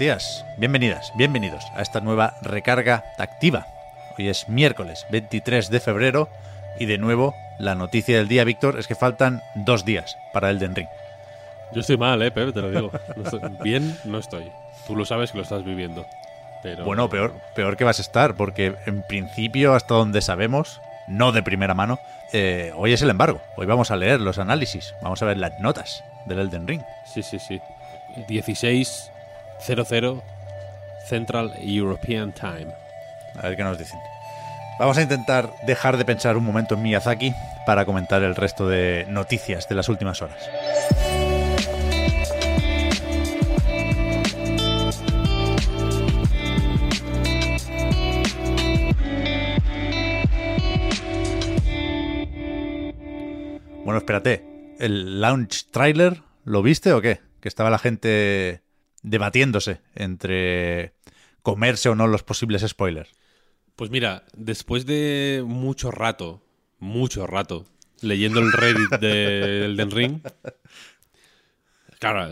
Días, bienvenidas, bienvenidos a esta nueva recarga activa. Hoy es miércoles 23 de febrero y de nuevo la noticia del día, Víctor, es que faltan dos días para Elden Ring. Yo estoy mal, eh, Pepe, te lo digo. No estoy- bien no estoy. Tú lo sabes que lo estás viviendo. Pero Bueno, peor, peor que vas a estar, porque en principio, hasta donde sabemos, no de primera mano, eh, hoy es el embargo. Hoy vamos a leer los análisis, vamos a ver las notas del Elden Ring. Sí, sí, sí. 16.00 Central European Time. A ver qué nos dicen. Vamos a intentar dejar de pensar un momento en Miyazaki para comentar el resto de noticias de las últimas horas. Bueno, espérate. ¿El launch trailer lo viste o qué? Que estaba la gente debatiéndose entre comerse o no los posibles spoilers. Pues mira, después de mucho rato, mucho rato, leyendo el Reddit de Elden Ring, claro,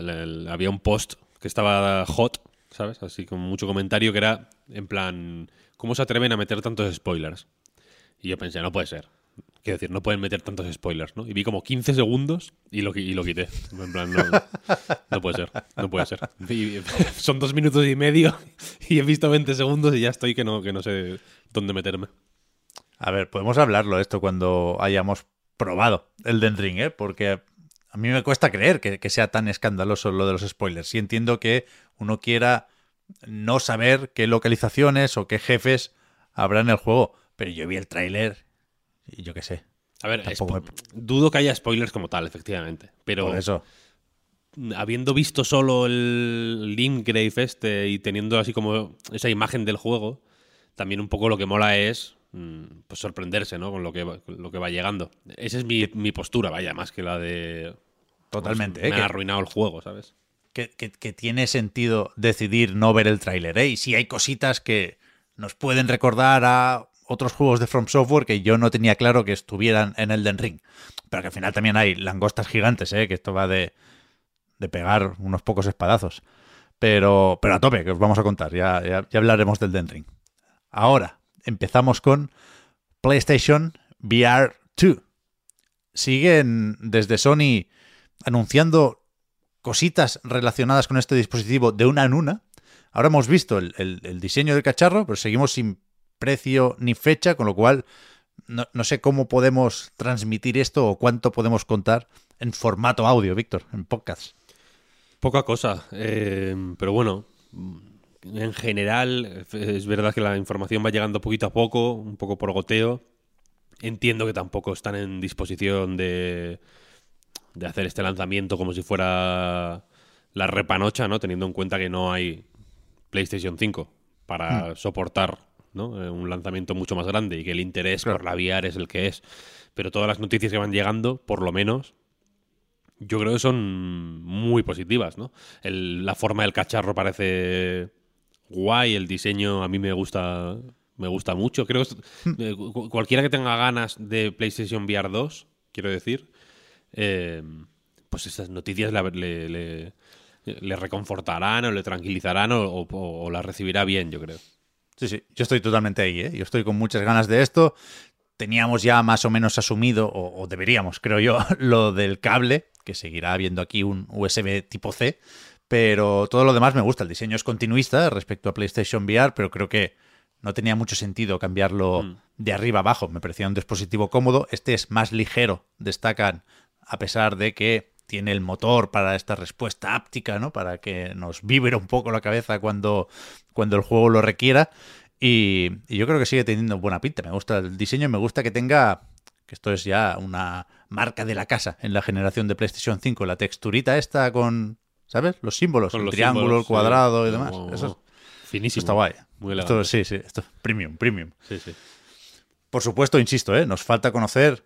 había un post que estaba hot, ¿sabes? Así con mucho comentario que era en plan, ¿cómo se atreven a meter tantos spoilers? Y yo pensé, no puede ser. Quiero decir, no pueden meter tantos spoilers, ¿no? Y vi como 15 segundos y lo, y lo quité. En plan, no, puede ser, no puede ser. Son dos minutos y medio y he visto 20 segundos y ya estoy que no, que no sé dónde meterme. A ver, podemos hablarlo esto cuando hayamos probado el Den ¿eh? Porque a mí me cuesta creer que, que sea tan escandaloso lo de los spoilers. Sí entiendo que uno quiera no saber qué localizaciones o qué jefes habrá en el juego, pero yo vi el tráiler y yo qué sé. A ver, Tampoco dudo que haya spoilers como tal, efectivamente. Pero Por eso. habiendo visto solo el Limgrave este y teniendo así como esa imagen del juego, también un poco lo que mola es mm, pues sorprenderse, ¿no? Con lo que va, con lo que va llegando. Esa es mi, mi postura, vaya, más que la de... Totalmente, Me ¿eh? ha Que- arruinado el juego, ¿sabes? que, que- que tiene sentido decidir no ver el tráiler, ¿eh? Y sí hay cositas que nos pueden recordar a otros juegos de From Software que yo no tenía claro que estuvieran en Elden Ring. Pero que al final también hay langostas gigantes, ¿eh? Que esto va de, de pegar unos pocos espadazos. Pero, pero a tope, que os vamos a contar. Ya, ya, ya hablaremos del Elden Ring. Ahora, empezamos con PlayStation VR 2. Siguen desde Sony anunciando cositas relacionadas con este dispositivo de una en una. Ahora hemos visto el, el- el diseño del cacharro, pero seguimos sin precio ni fecha, con lo cual no, no sé cómo podemos transmitir esto o cuánto podemos contar en formato audio, Víctor, en podcast. Poca cosa, eh, pero bueno, en general es verdad que la información va llegando poquito a poco, un poco por goteo. Entiendo que tampoco están en disposición de, de hacer este lanzamiento como si fuera la repanocha, ¿no? Teniendo en cuenta que no hay PlayStation 5 para soportar ¿no? Eh, un lanzamiento mucho más grande y que el interés Claro. por la VR es el que es. Pero todas las noticias que van llegando, por lo menos, yo creo que son muy positivas, ¿no? El- la forma del cacharro parece guay, el diseño a mí me gusta me gusta mucho. Creo que es- eh, cu- cualquiera que tenga ganas de PlayStation VR 2, quiero decir, eh, pues estas noticias la- le, le- le reconfortarán o le tranquilizarán o, o- o la recibirá bien, yo creo. Sí, sí, yo estoy totalmente ahí, ¿eh? Yo estoy con muchas ganas de esto. Teníamos ya más o menos asumido, o, o deberíamos, creo yo, lo del cable, que seguirá habiendo aquí un USB tipo C, pero todo lo demás me gusta. El diseño es continuista respecto a PlayStation VR, pero creo que no tenía mucho sentido cambiarlo Mm. de arriba abajo. Me parecía un dispositivo cómodo. Este es más ligero, destacan, a pesar de que tiene el motor para esta respuesta áptica, ¿no? Para que nos vibre un poco la cabeza cuando, cuando el juego lo requiera. Y, y yo creo que sigue teniendo buena pinta. Me gusta el diseño y me gusta que tenga, que esto es ya una marca de la casa en la generación de PlayStation 5, la texturita esta con, ¿sabes? Los símbolos, Con el los triángulo, símbolos, el cuadrado sí. y demás. Eso, Finísimo. eso está guay. Muy Esto, sí, sí, esto es premium, premium. Sí, sí. Por supuesto, insisto, ¿eh? nos falta conocer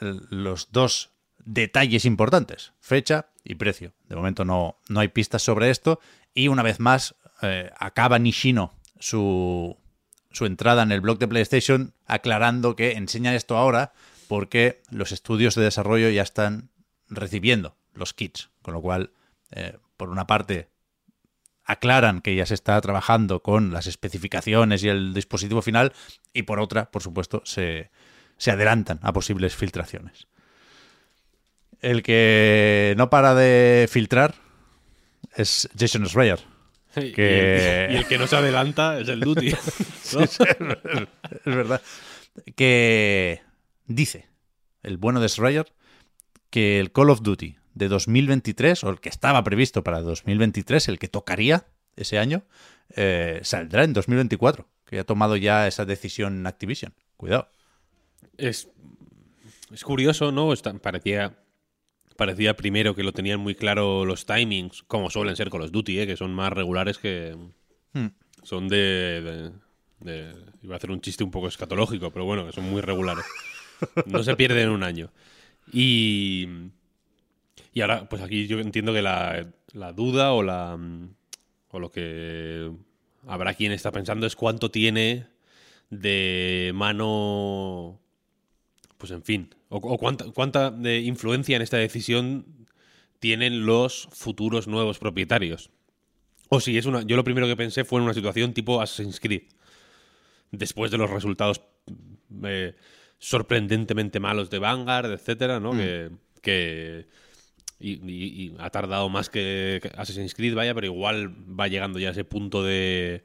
los dos detalles importantes, fecha y precio. De momento no, no hay pistas sobre esto. Y una vez más, eh, acaba Nishino su, su entrada en el blog de PlayStation aclarando que enseña esto ahora porque los estudios de desarrollo ya están recibiendo los kits. Con lo cual, eh, por una parte, aclaran que ya se está trabajando con las especificaciones y el dispositivo final y por otra, por supuesto, se, se adelantan a posibles filtraciones. El que no para de filtrar es Jason Schreier. Y, Que- el, y el que no se adelanta es el Duty. ¿no? es verdad. Que dice el bueno de Schreier que el Call of Duty de 2023, o el que estaba previsto para 2023, el que tocaría ese año, eh, saldrá en 2024. Que ha tomado ya esa decisión Activision. Cuidado. Es, es curioso, ¿no? Está- parecía, parecía primero que lo tenían muy claro los timings, como suelen ser con los Duty, ¿eh? que son más regulares que. Hmm. Son de, de- de- Iba a hacer un chiste un poco escatológico, pero bueno, que son muy regulares. No se pierden en un año. Y. Y ahora, pues aquí yo entiendo que la, la duda o la. O lo que habrá quien está pensando es cuánto tiene de mano pues en fin, o, o cuánta, cuánta de influencia en esta decisión tienen los futuros nuevos propietarios. O si es una, yo lo primero que pensé fue en una situación tipo Assassin's Creed, después de los resultados eh, sorprendentemente malos de Vanguard, etcétera, ¿no? Que, que y, y- y ha tardado más que que Assassin's Creed, vaya, pero igual va llegando ya a ese punto de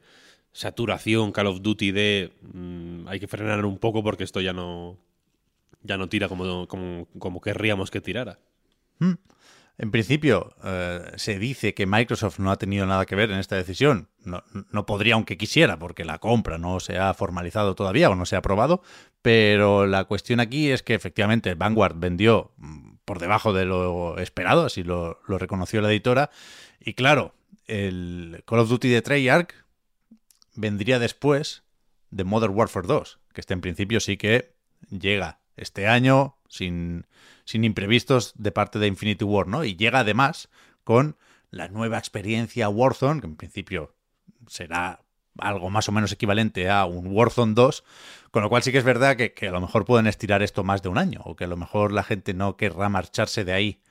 saturación Call of Duty de mm, hay que frenar un poco porque esto ya no ya no tira como, como, como querríamos que tirara. En principio, eh, se dice que Microsoft no ha tenido nada que ver en esta decisión. No, no podría, aunque quisiera, porque la compra no se ha formalizado todavía o no se ha aprobado. Pero la cuestión aquí es que efectivamente Vanguard vendió mm, por debajo de lo esperado, así lo, lo reconoció la editora. Y claro, el Call of Duty de Treyarch vendría después de Modern Warfare 2, que este en principio sí que llega este año sin, sin imprevistos de parte de Infinity War, ¿no? Y llega además con la nueva experiencia Warzone, que en principio será algo más o menos equivalente a un Warzone 2, con lo cual sí que es verdad que, que a lo mejor pueden estirar esto más de un año, o que a lo mejor la gente no querrá marcharse de ahí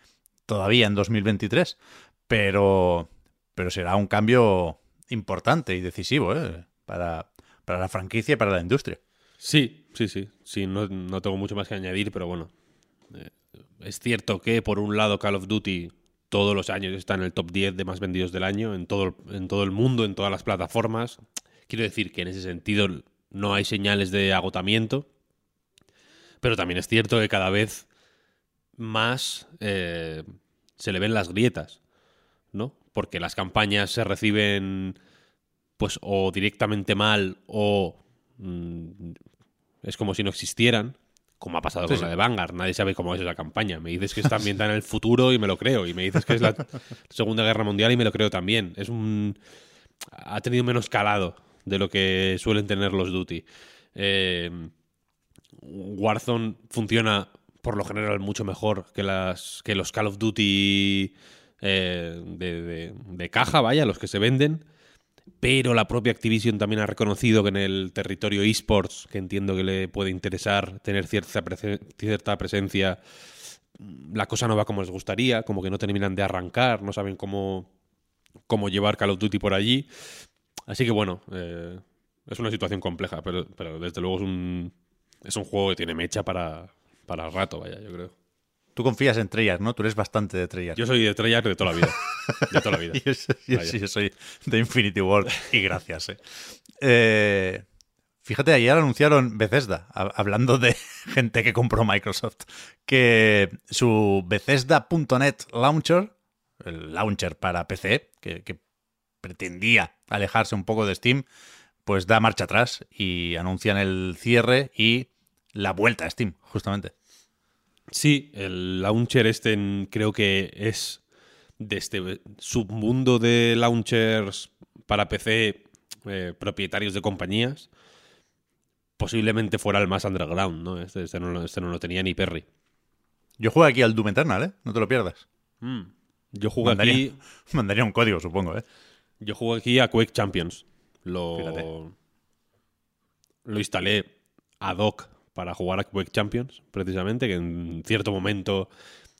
todavía en 2023, pero, pero será un cambio importante y decisivo ¿eh? para, para la franquicia y para la industria. Sí, sí, sí. Sí, no, no tengo mucho más que añadir, pero bueno. Eh, es cierto que, por un lado, Call of Duty todos los años está en el top 10 de más vendidos del año, en todo, en todo el mundo, en todas las plataformas. Quiero decir que en ese sentido no hay señales de agotamiento, pero también es cierto que cada vez más eh, se le ven las grietas, ¿no? Porque las campañas se reciben pues o directamente mal o mm, es como si no existieran, como ha pasado Sí, con sí. la de Vanguard. Nadie sabe cómo es esa campaña. Me dices que está ambientada en el futuro y me lo creo. Y me dices que es la Segunda Guerra Mundial y me lo creo también. Es un... Ha tenido menos calado de lo que suelen tener los Duty. Eh, Warzone funciona por lo general mucho mejor que, las, que los Call of Duty eh, de, de- de caja, vaya, los que se venden. Pero la propia Activision también ha reconocido que en el territorio esports, que entiendo que le puede interesar tener cierta, cierta presencia, la cosa no va como les gustaría, como que no terminan de arrancar, no saben cómo, cómo llevar Call of Duty por allí. Así que bueno, eh, es una situación compleja, pero, pero desde luego es un, es un juego que tiene mecha para, para rato, vaya, yo creo. Tú confías en Treyarch, ¿no? Tú eres bastante de Treyarch. Yo soy de Treyarch de toda la vida. De toda la vida. yo, soy, yo soy de Infinity War y gracias. ¿eh? Eh, fíjate, ayer anunciaron Bethesda, hab- hablando de gente que compró Microsoft, que su Bethesda.net Launcher, el launcher para PC, que, que pretendía alejarse un poco de Steam, pues da marcha atrás y anuncian el cierre y la vuelta a Steam, justamente. Sí, el launcher este en- creo que es de este submundo de launchers para PC eh, propietarios de compañías. Posiblemente fuera el más underground, ¿no? Este, este no, lo- este no lo tenía ni Perry. Yo juego aquí al Doom Eternal, ¿eh? No te lo pierdas. Yo jugué Mandaría, aquí, mandaría un código, supongo, ¿eh? yo jugué aquí a Quake Champions. Lo, Fíjate. lo instalé ad hoc para jugar a Quake Champions, precisamente, que en cierto momento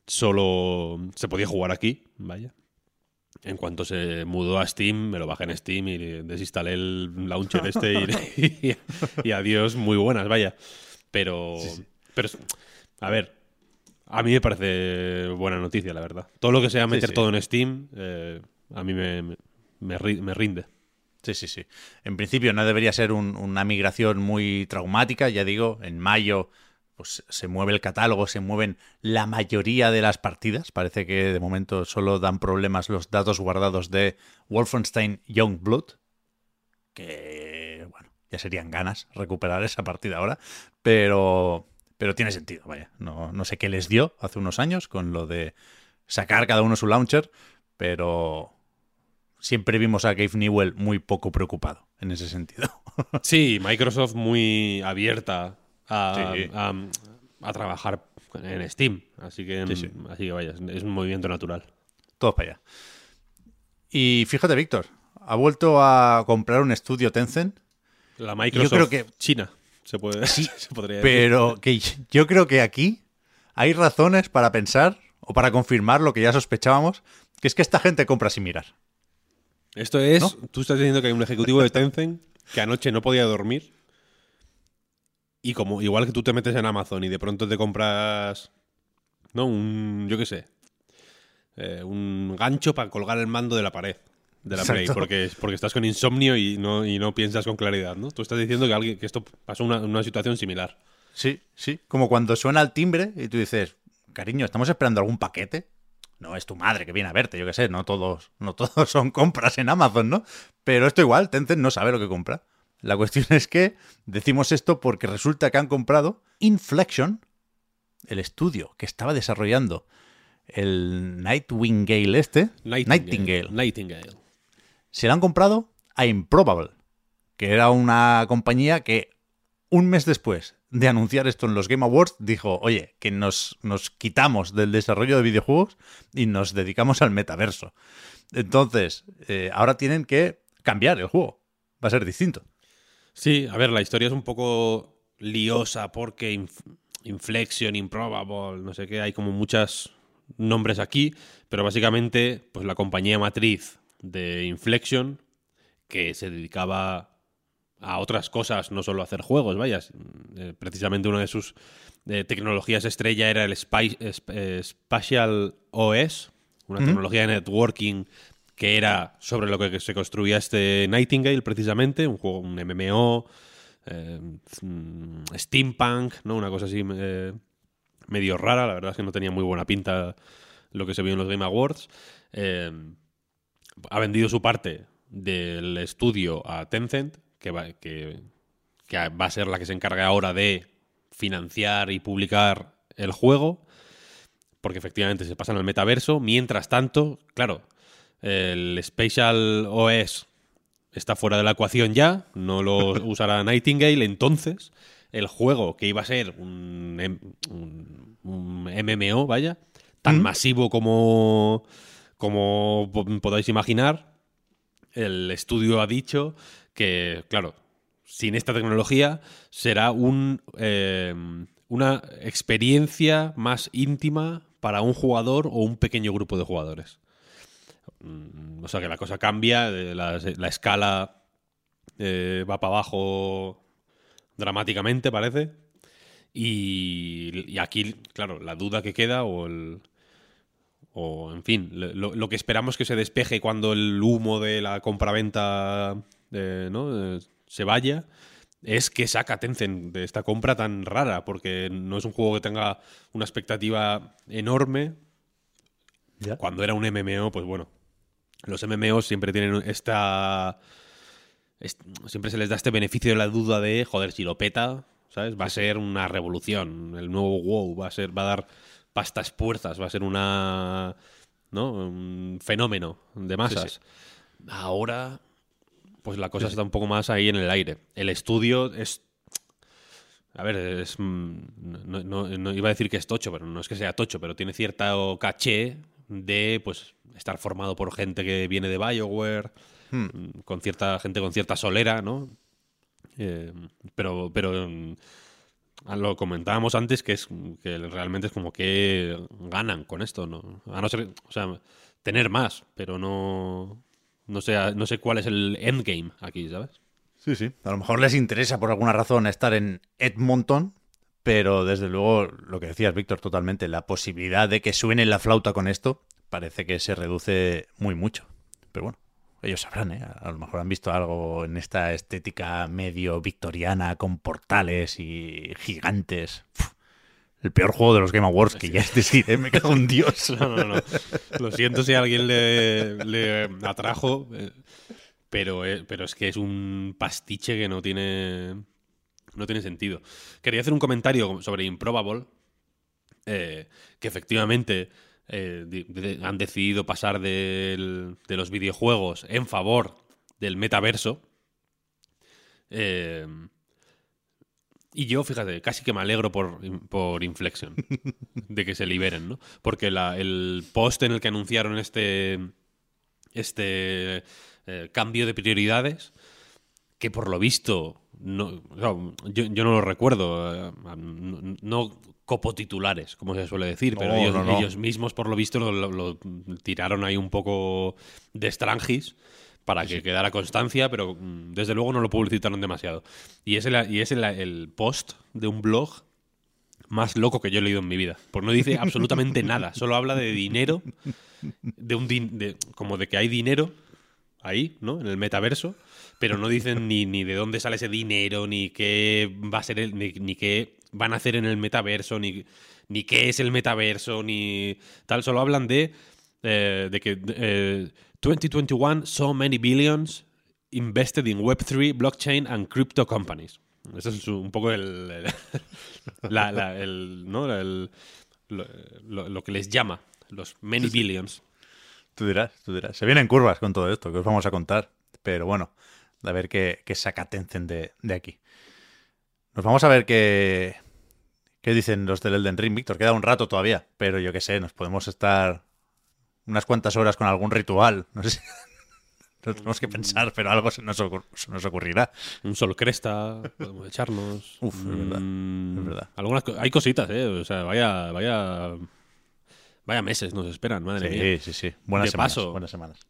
solo se podía jugar aquí, vaya. En cuanto se mudó a Steam, me lo bajé en Steam y desinstalé el launcher este y, y- y adiós, muy buenas, vaya. Pero, pero, a ver, a mí me parece buena noticia, la verdad. Todo lo que sea meter sí. todo en Steam, eh, a mí me, me rinde. Sí, sí, sí. En principio no debería ser un- una migración muy traumática, ya digo, en mayo pues se mueve el catálogo, se mueven la mayoría de las partidas. Parece que de momento solo dan problemas los datos guardados de Wolfenstein Youngblood, que bueno, ya serían ganas recuperar esa partida ahora, pero pero tiene sentido, vaya. No, no sé qué les dio hace unos años con lo de sacar cada uno su launcher, pero siempre vimos a Gabe Newell muy poco preocupado en ese sentido. Sí, Microsoft muy abierta a, Sí. a- a trabajar en Steam. Así que, Sí, sí. así que vaya, es un movimiento natural. Todos para allá. Y fíjate, Víctor, ha vuelto a comprar un estudio Tencent, La Microsoft creo que- China, se, puede, se podría decir. pero que yo creo que aquí hay razones para pensar o para confirmar lo que ya sospechábamos, que es que esta gente compra sin mirar. Esto es, ¿No? tú estás diciendo que hay un ejecutivo de Tencent que anoche no podía dormir y como igual que tú te metes en Amazon y de pronto te compras, no, un, yo qué sé, eh, un gancho para colgar el mando de la pared de la Play, Exacto. porque, porque estás con insomnio y no, y no piensas con claridad, ¿no? Tú estás diciendo que, alguien, que esto pasó una, una situación similar. Sí, sí. Como cuando suena el timbre y tú dices, cariño, ¿estamos esperando algún paquete? No es tu madre que viene a verte, yo qué sé, no todos, no todos son compras en Amazon, ¿no? Pero esto igual, Tencent no sabe lo que compra. La cuestión es que decimos esto porque resulta que han comprado Inflection, el estudio que estaba desarrollando el Nightwing Gale este, Nightingale, Nightingale. se la han comprado a Improbable, que era una compañía que un mes después de anunciar esto en los Game Awards dijo, oye, que nos, nos quitamos del desarrollo de videojuegos y nos dedicamos al metaverso. Entonces, eh, ahora tienen que cambiar el juego. Va a ser distinto. Sí, a ver, la historia es un poco liosa porque inf- Inflection, Improbable, no sé qué, hay como muchos nombres aquí, pero básicamente, pues la compañía matriz de Inflection, que se dedicaba a otras cosas, no solo a hacer juegos, vaya, eh, precisamente una de sus eh, tecnologías estrella era el Spy- Sp- eh, Spatial OS, una tecnología de networking que era sobre lo que se construía este Nightingale, precisamente, un juego, un MMO, mm, steampunk, ¿no? Una cosa así medio rara, la verdad es que no tenía muy buena pinta lo que se vio en los Game Awards. Ha vendido su parte del estudio a Tencent, que va, que, que va a ser la que se encarga ahora de financiar y publicar el juego, porque efectivamente se pasan al metaverso. Mientras tanto, claro, el Spatial OS está fuera de la ecuación ya, no lo usará Nightingale, entonces el juego que iba a ser un, em- un- un MMO, vaya, tan masivo como, como po- podáis imaginar, el estudio ha dicho que, claro, sin esta tecnología será un, eh, una experiencia más íntima para un jugador o un pequeño grupo de jugadores. Mm, O sea que la cosa cambia, eh, la, la escala eh, va para abajo dramáticamente, parece. Y, y aquí, claro, la duda que queda o el... O, en fin, lo, lo que esperamos que se despeje cuando el humo de la compraventa eh, ¿no? Eh, se vaya es que saca Tencent de esta compra tan rara, porque no es un juego que tenga una expectativa enorme. Cuando era un MMO, pues bueno, los MMOs siempre tienen esta. est- siempre se les da este beneficio de la duda de, joder, si lo peta, ¿sabes? Va a ser una revolución. El nuevo WoW va a ser, va a dar pastas puertas, va a ser una, ¿no? Un fenómeno de masas. Ahora, pues la cosa está un poco más ahí en el aire. El estudio es a ver, es, mm, no, iba a decir que es tocho, pero no es que sea tocho, pero tiene cierta caché de pues estar formado por gente que viene de Bioware, hmm. mm, con cierta gente con cierta solera, ¿no? Eh, pero, pero mm, lo comentábamos antes que es que realmente es como que ganan con esto, ¿no? A no ser, o sea, tener más, pero no no sé, no sé cuál es el endgame aquí, ¿sabes? Sí, sí. A lo mejor les interesa por alguna razón estar en Edmonton, pero desde luego lo que decías, Víctor, totalmente, la posibilidad de que suene la flauta con esto parece que se reduce muy mucho. Pero bueno, ellos sabrán, ¿eh? A lo mejor han visto algo en esta estética medio victoriana con portales y gigantes. El peor juego de los Game Awards, que ya es decir, ¿eh? me cago en Dios. No, no, no. Lo siento si a alguien le, le atrajo. Eh, pero, eh, pero es que es un pastiche que no tiene, no tiene sentido. Quería hacer un comentario sobre Improbable, eh, que efectivamente eh, han decidido pasar de los videojuegos en favor del metaverso. Y yo, fíjate, casi que me alegro por, por Inflexion, de que se liberen, ¿no? Porque el post en el que anunciaron este, este eh, cambio de prioridades que por lo visto no, yo, no lo recuerdo, eh, no, copotitulares, como se suele decir, pero ellos, mismos por lo visto lo, tiraron ahí un poco de estrangis para que quedara constancia, pero mm, desde luego no lo publicitaron demasiado. Y es el, y es el, post de un blog más loco que yo he leído en mi vida. Porque no dice absolutamente nada. Solo habla de dinero, de un de, como de que hay dinero ahí, ¿no? En el metaverso, pero no dicen ni, ni de dónde sale ese dinero, ni qué va a ser el, ni, qué van a hacer en el metaverso, ni, ni qué es el metaverso, ni tal. Solo hablan de, eh, de que 2021 eh, so many billions invested in Web3, blockchain and crypto companies. Eso es un poco el, ¿no? lo, lo, que les llama los many billions. Tú dirás, tú dirás. Se vienen curvas con todo esto que os vamos a contar. Pero bueno, a ver qué, qué saca Tencent de, de, aquí. Nos vamos a ver qué, qué dicen los del Elden Ring, Víctor. Queda un rato todavía, pero yo qué sé, nos podemos estar unas cuantas horas con algún ritual. No sé. No tenemos que pensar, pero algo se nos, nos ocurrirá. Un sol cresta, podemos echarnos. Uf, es verdad. Mm, es verdad. Algunas, hay cositas, ¿eh? O sea, vaya, vaya Vaya meses nos esperan, madre mía. Sí, sí, sí. Buenas semanas, buenas semanas.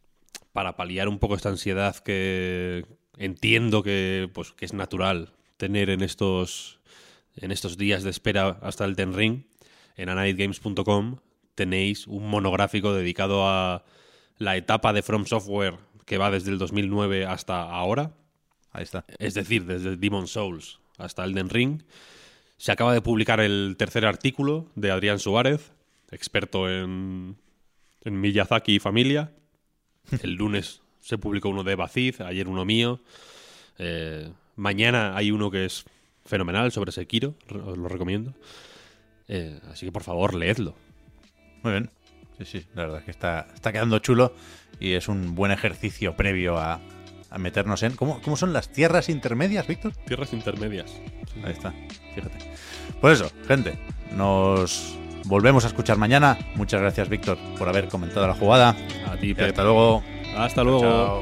Para paliar un poco esta ansiedad que entiendo que, pues, que es natural tener en estos, en estos días de espera hasta el Ten Ring, en anightgames.com tenéis un monográfico dedicado a la etapa de From Software que va desde el 2009 hasta ahora. Ahí está. Es decir, desde Demon Souls hasta Elden Ring. Se acaba de publicar el tercer artículo de Adrián Suárez, experto en, en Miyazaki y familia. El lunes se publicó uno de Bacid, ayer uno mío. Eh, mañana hay uno que es fenomenal sobre Sekiro, os lo recomiendo. Eh, así que por favor, leedlo. Muy bien. Sí, sí, la verdad es que está, está quedando chulo y es un buen ejercicio previo a, a meternos en. ¿Cómo, ¿Cómo, son las tierras intermedias, Víctor? Tierras intermedias. Ahí está, fíjate. Pues eso, gente, nos volvemos a escuchar mañana. Muchas gracias, Víctor, por haber comentado la jugada. A ti, Hasta luego. Hasta luego.